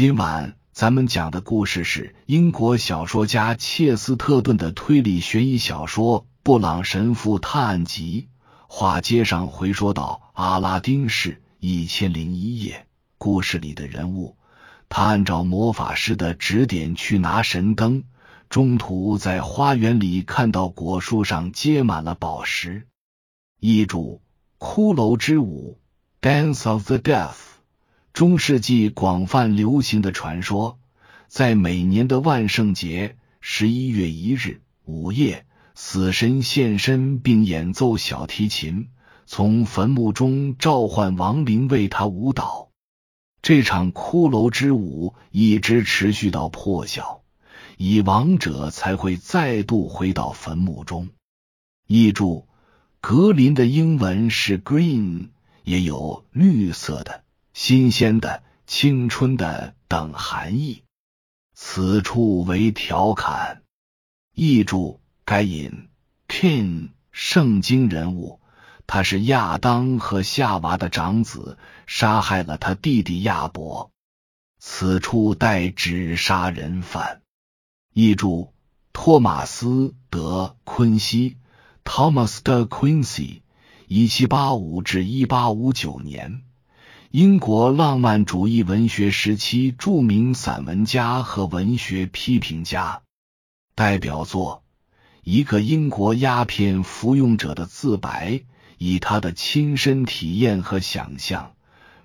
今晚咱们讲的故事是英国小说家切斯特顿的推理悬疑小说《布朗神父探案集》。话接上回说到阿拉丁市一千零一夜，故事里的人物，他按照魔法师的指点去拿神灯，中途在花园里看到果树上结满了宝石。译注：骷髅之舞 （Dance of the Death），中世纪广泛流行的传说，在每年的万圣节十一月一日午夜，死神现身并演奏小提琴，从坟墓中召唤亡灵为他舞蹈。这场骷髅之舞一直持续到破晓，以亡者才会再度回到坟墓中。译注。格林的英文是 green，也有绿色的、新鲜的、青春的等含义。此处为调侃。译注：该隐，Kin，圣经人物，他是亚当和夏娃的长子，杀害了他弟弟亚伯。此处代指杀人犯。译注：托马斯德昆西。Thomas de Quincey，一七八五至一八五九年，英国浪漫主义文学时期著名散文家和文学批评家。代表作《一个英国鸦片服用者的自白》，以他的亲身体验和想象，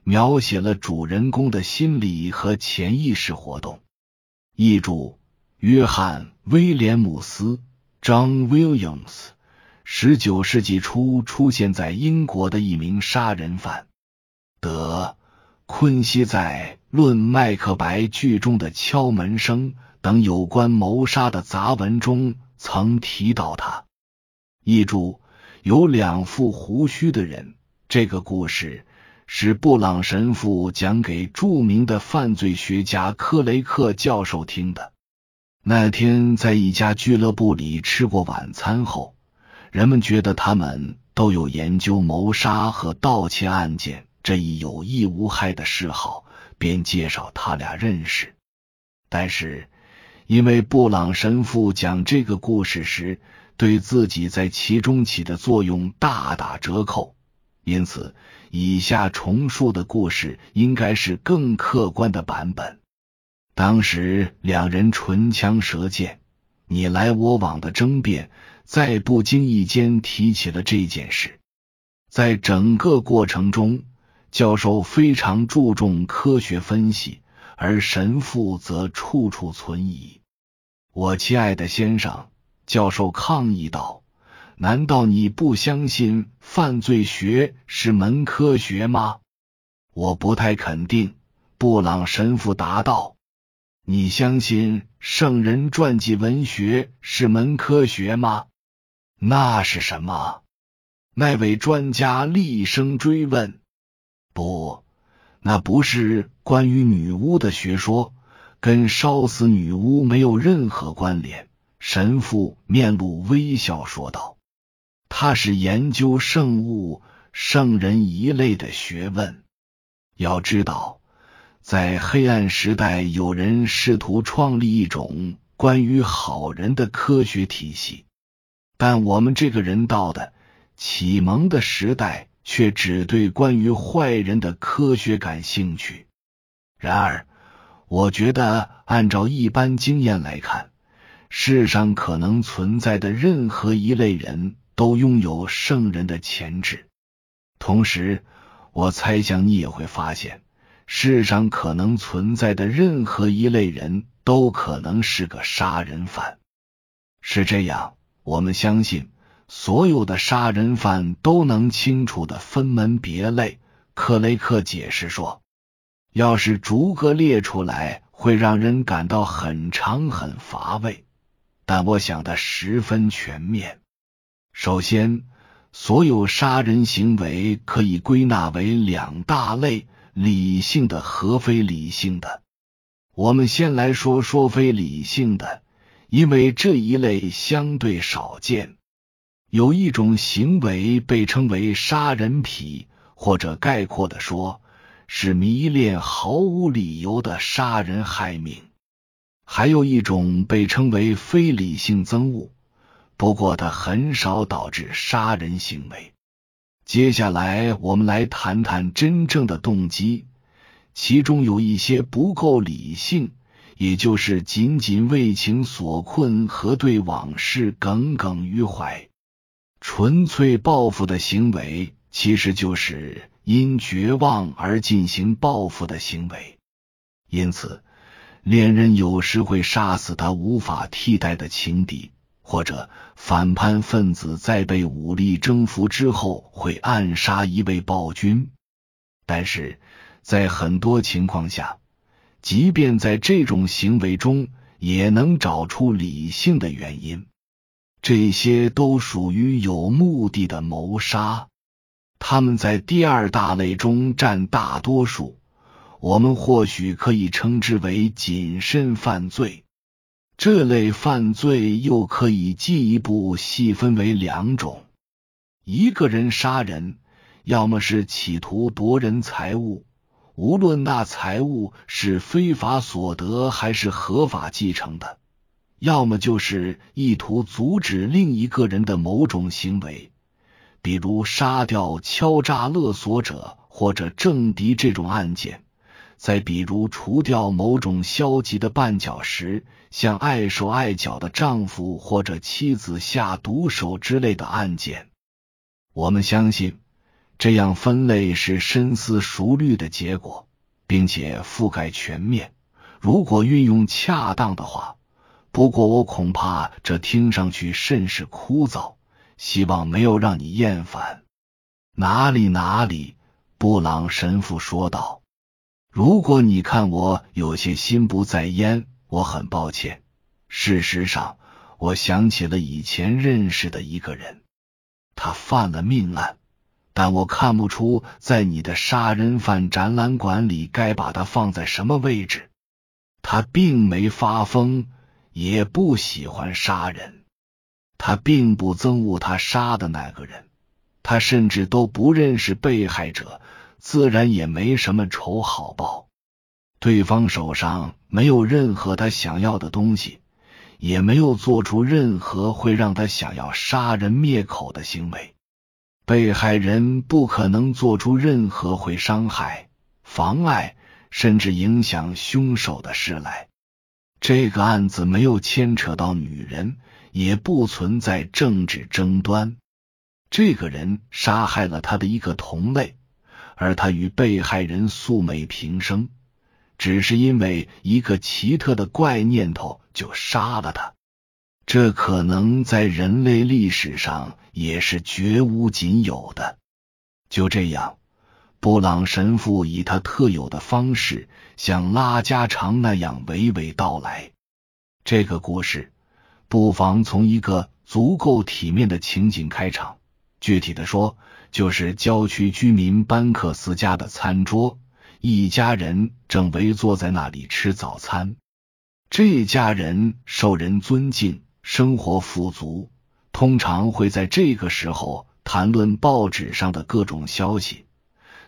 描写了主人公的心理和潜意识活动。译著：约翰·威廉姆斯 （John Williams）。十九世纪初出现在英国的一名杀人犯，德昆西在《论麦克白》剧中的敲门声等有关谋杀的杂文中曾提到他。译注：有两副胡须的人。这个故事是布朗神父讲给著名的犯罪学家克雷克教授听的。那天在一家俱乐部里吃过晚餐后。人们觉得他们都有研究谋杀和盗窃案件这一有益无害的嗜好，便介绍他俩认识。但是，因为布朗神父讲这个故事时，对自己在其中起的作用大打折扣，因此以下重述的故事应该是更客观的版本。当时两人唇枪舌剑，你来我往的争辩。在不经意间提起了这件事，在整个过程中，教授非常注重科学分析，而神父则处处存疑。我亲爱的先生，教授抗议道：“难道你不相信犯罪学是门科学吗？”我不太肯定。布朗神父答道：“你相信圣人传记文学是门科学吗？”那是什么？那位专家厉声追问。不，那不是关于女巫的学说，跟烧死女巫没有任何关联。神父面露微笑说道：“他是研究圣物、圣人一类的学问。要知道，在黑暗时代，有人试图创立一种关于好人的科学体系。”但我们这个人道的启蒙的时代，却只对关于坏人的科学感兴趣。然而，我觉得按照一般经验来看，世上可能存在的任何一类人都拥有圣人的潜质。同时，我猜想你也会发现，世上可能存在的任何一类人都可能是个杀人犯。是这样。我们相信，所有的杀人犯都能清楚的分门别类。克雷克解释说：“要是逐个列出来，会让人感到很长很乏味。但我想的十分全面。首先，所有杀人行为可以归纳为两大类：理性的和非理性的。我们先来说说非理性的。”因为这一类相对少见，有一种行为被称为杀人癖，或者概括的说，是迷恋毫无理由的杀人害命。还有一种被称为非理性憎恶，不过它很少导致杀人行为。接下来，我们来谈谈真正的动机，其中有一些不够理性，也就是仅仅为情所困和对往事耿耿于怀。纯粹报复的行为，其实就是因绝望而进行报复的行为。因此。恋人有时会杀死他无法替代的情敌，或者反叛分子在被武力征服之后会暗杀一位暴君。但是在很多情况下，即便在这种行为中，也能找出理性的原因。这些都属于有目的的谋杀，他们在第二大类中占大多数。我们或许可以称之为谨慎犯罪。这类犯罪又可以进一步细分为两种：一个人杀人，要么是企图夺人财物，无论那财物是非法所得还是合法继承的；要么就是意图阻止另一个人的某种行为，比如杀掉敲诈勒索者或者政敌这种案件。再比如，除掉某种消极的绊脚石，向碍手碍脚的丈夫或者妻子下毒手之类的案件，我们相信这样分类是深思熟虑的结果，并且覆盖全面。如果运用恰当的话，不过我恐怕这听上去甚是枯燥，希望没有让你厌烦。哪里哪里，布朗神父说道。如果你看我有些心不在焉，我很抱歉。事实上，我想起了以前认识的一个人，他犯了命案，但我看不出在你的杀人犯展览馆里该把他放在什么位置。他并没发疯，也不喜欢杀人，他并不憎恶他杀的那个人，他甚至都不认识被害者。自然也没什么仇好报，对方手上没有任何他想要的东西，也没有做出任何会让他想要杀人灭口的行为。被害人不可能做出任何会伤害、妨碍甚至影响凶手的事来。这个案子没有牵扯到女人，也不存在政治争端。这个人杀害了他的一个同类。而他与被害人素昧平生，只是因为一个奇特的怪念头就杀了他。这可能在人类历史上也是绝无仅有的。就这样，布朗神父以他特有的方式，像拉家常那样娓娓道来。这个故事不妨从一个足够体面的情景开场。具体的说，就是郊区居民班克斯家的餐桌，一家人正围坐在那里吃早餐。这家人受人尊敬，生活富足，通常会在这个时候谈论报纸上的各种消息。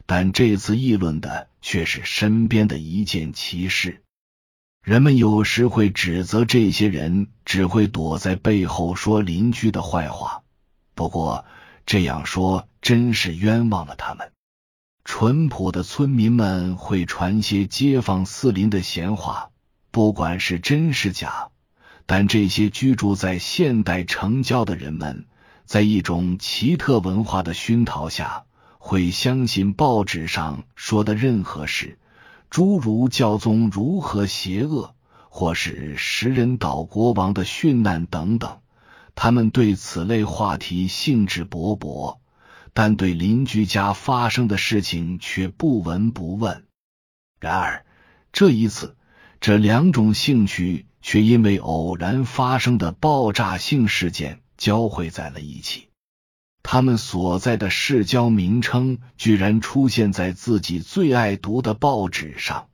但这次议论的却是身边的一件奇事。人们有时会指责这些人只会躲在背后说邻居的坏话，不过。这样说真是冤枉了他们。淳朴的村民们会传些街坊四邻的闲话，不管是真是假。但这些居住在现代城郊的人们，在一种奇特文化的熏陶下，会相信报纸上说的任何事，诸如教宗如何邪恶，或是食人岛国王的殉难等等。他们对此类话题兴致勃勃，但对邻居家发生的事情却不闻不问。然而这一次，这两种兴趣却因为偶然发生的爆炸性事件交汇在了一起。他们所在的市郊名称居然出现在自己最爱读的报纸上，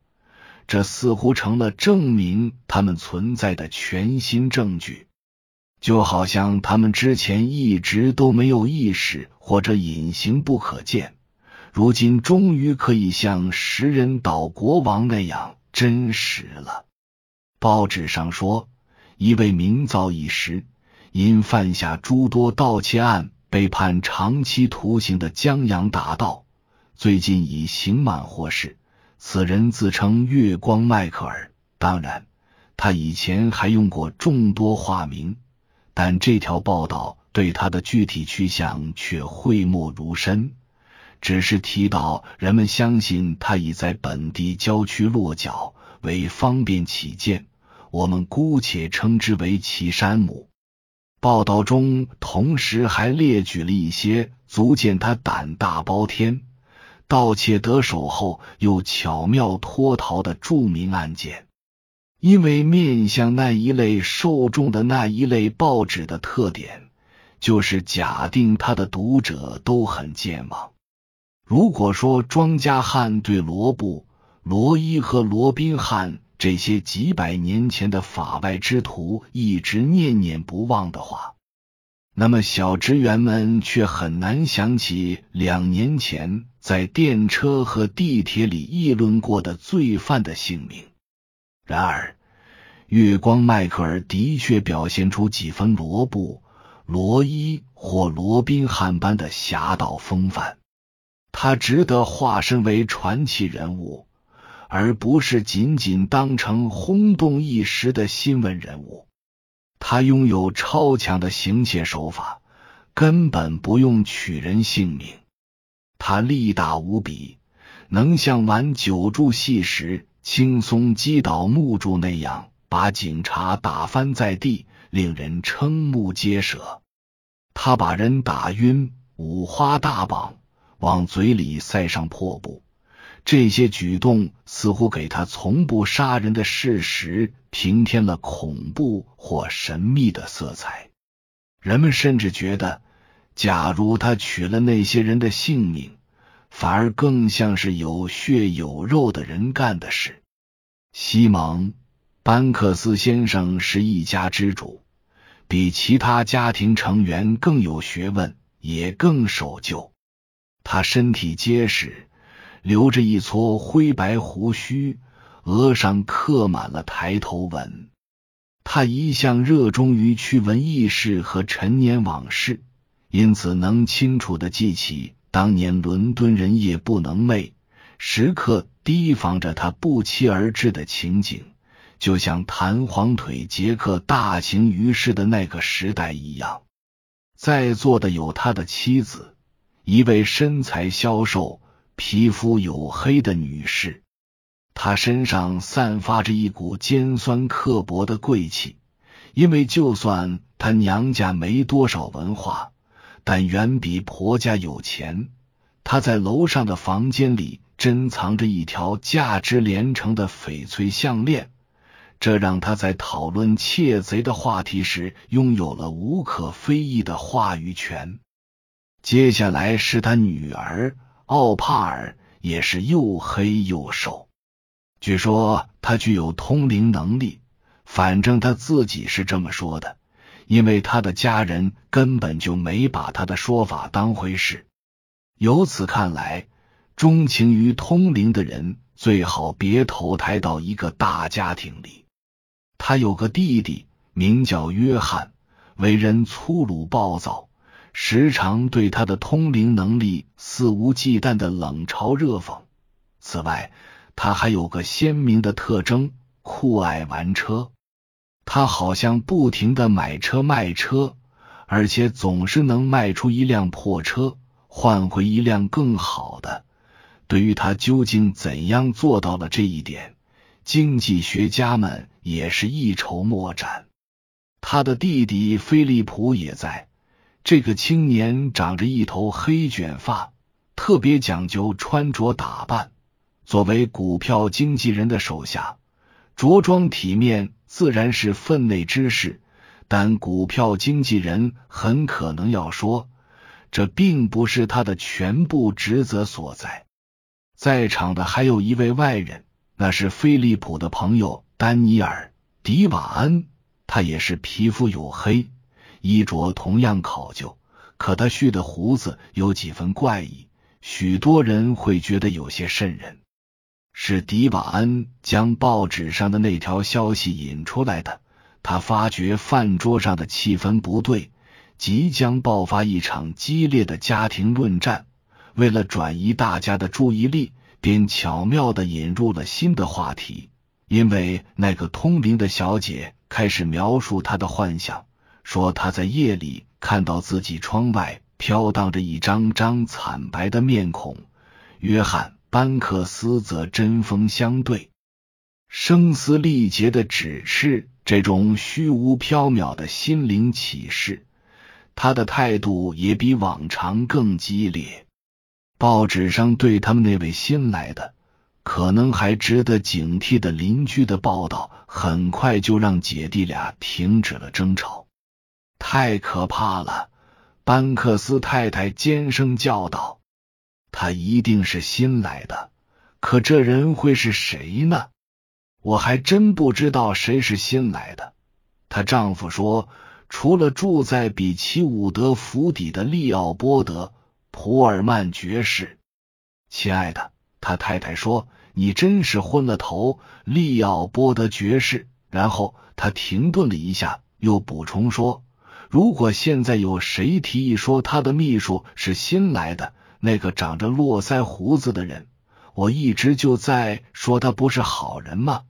这似乎成了证明他们存在的全新证据。就好像他们之前一直都没有意识，或者隐形不可见。如今终于可以像食人岛国王那样真实了。报纸上说，一位名噪一时、因犯下诸多盗窃案被判长期徒刑的江洋大盗，最近已刑满获释。此人自称月光迈克尔，当然，他以前还用过众多化名，但这条报道对他的具体去向却讳莫如深。只是提到人们相信他已在本地郊区落脚，为方便起见，我们姑且称之为岐山姆。报道中同时还列举了一些足见他胆大包天、盗窃得手后又巧妙脱逃的著名案件。因为面向那一类受众的那一类报纸的特点，就是假定他的读者都很健忘。如果说庄稼汉对罗布、罗伊和罗宾汉这些几百年前的法外之徒一直念念不忘的话，那么小职员们却很难想起两年前在电车和地铁里议论过的罪犯的姓名。然而，月光迈克尔的确表现出几分罗布、罗伊或罗宾汉般的侠盗风范。他值得化身为传奇人物，而不是仅仅当成轰动一时的新闻人物。他拥有超强的行窃手法，根本不用取人性命。他力大无比，能像玩九柱戏时轻松击倒木柱那样，把警察打翻在地，令人瞠目结舌。他把人打晕，五花大绑。往嘴里塞上破布，这些举动似乎给他从不杀人的事实平添了恐怖或神秘的色彩。人们甚至觉得，假如他取了那些人的性命，反而更像是有血有肉的人干的事。西蒙·班克斯先生是一家之主，比其他家庭成员更有学问，也更守旧。他身体结实，留着一撮灰白胡须，额上刻满了抬头纹。他一向热衷于驱闻轶事和陈年往事，因此能清楚的记起当年伦敦人夜不能寐，时刻提防着他不期而至的情景，就像弹簧腿杰克大行于世的那个时代一样。在座的有他的妻子。一位身材消瘦、皮肤黝黑的女士，她身上散发着一股尖酸刻薄的贵气。因为就算她娘家没多少文化，但远比婆家有钱。她在楼上的房间里珍藏着一条价值连城的翡翠项链，这让她在讨论窃贼的话题时拥有了无可非议的话语权。接下来是他女儿奥帕尔，也是又黑又瘦。据说他具有通灵能力，反正他自己是这么说的，因为他的家人根本就没把他的说法当回事。由此看来，钟情于通灵的人最好别投胎到一个大家庭里。他有个弟弟，名叫约翰，为人粗鲁暴躁。时常对他的通灵能力肆无忌惮的冷嘲热讽。此外，他还有个鲜明的特征：酷爱玩车。他好像不停的买车卖车，而且总是能卖出一辆破车，换回一辆更好的。对于他究竟怎样做到了这一点，经济学家们也是一筹莫展。他的弟弟菲利普也在。这个青年长着一头黑卷发，特别讲究穿着打扮。作为股票经纪人的手下，着装体面自然是分内之事。但股票经纪人很可能要说，这并不是他的全部职责所在。在场的还有一位外人，那是菲利普的朋友丹尼尔·迪瓦恩，他也是皮肤黝黑。衣着同样考究，可他蓄的胡子有几分怪异，许多人会觉得有些瘆人。是迪瓦恩将报纸上的那条消息引出来的。他发觉饭桌上的气氛不对，即将爆发一场激烈的家庭论战。为了转移大家的注意力，便巧妙的引入了新的话题。因为那个通灵的小姐开始描述她的幻想，说他在夜里看到自己窗外飘荡着一张张惨白的面孔。约翰。班克斯则针锋相对，声嘶力竭的指斥这种虚无缥缈的心灵启示。他的态度也比往常更激烈。报纸上对他们那位新来的、可能还值得警惕的邻居的报道，很快就让姐弟俩停止了争吵。太可怕了！班克斯太太尖声叫道。他一定是新来的，可这人会是谁呢？我还真不知道谁是新来的。她丈夫说，除了住在比奇伍德府邸的利奥波德·普尔曼爵士。亲爱的，他太太说，你真是昏了头，利奥波德爵士。然后他停顿了一下，又补充说，如果现在有谁提议说他的秘书是新来的。那个长着络腮胡子的人，我一直就在说他不是好人吗？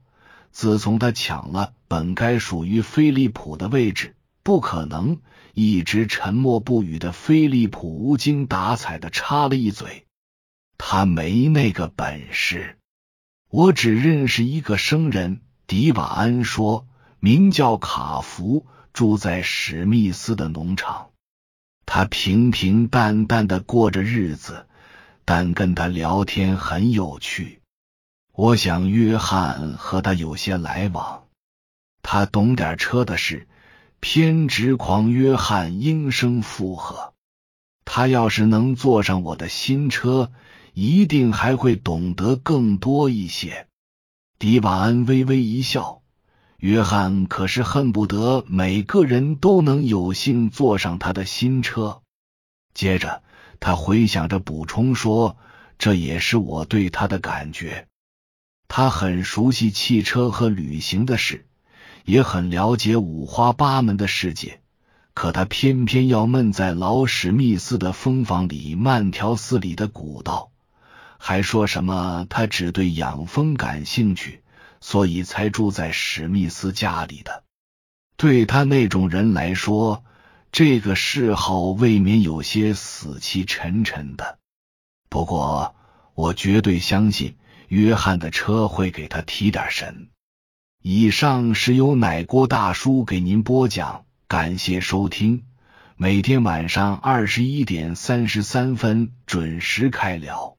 自从他抢了本该属于菲利普的位置，不可能。一直沉默不语的菲利普无精打采的插了一嘴：“他没那个本事。我只认识一个生人。”迪瓦安说：“名叫卡福，住在史密斯的农场。”他平平淡淡的过着日子，但跟他聊天很有趣。我想约翰和他有些来往，他懂点车的事。偏执狂约翰应声附和。他要是能坐上我的新车，一定还会懂得更多一些。迪瓦恩微微一笑。约翰可是恨不得每个人都能有幸坐上他的新车。接着，他回想着补充说：“这也是我对他的感觉。他很熟悉汽车和旅行的事，也很了解五花八门的世界。可他偏偏要闷在老史密斯的蜂房里慢条斯理的鼓捣，还说什么他只对养蜂感兴趣。”所以才住在史密斯家里的。对他那种人来说，这个嗜好未免有些死气沉沉的。不过，我绝对相信约翰的车会给他提点神。以上是由奶锅大叔给您播讲，感谢收听。每天晚上二十一点三十三分准时开聊。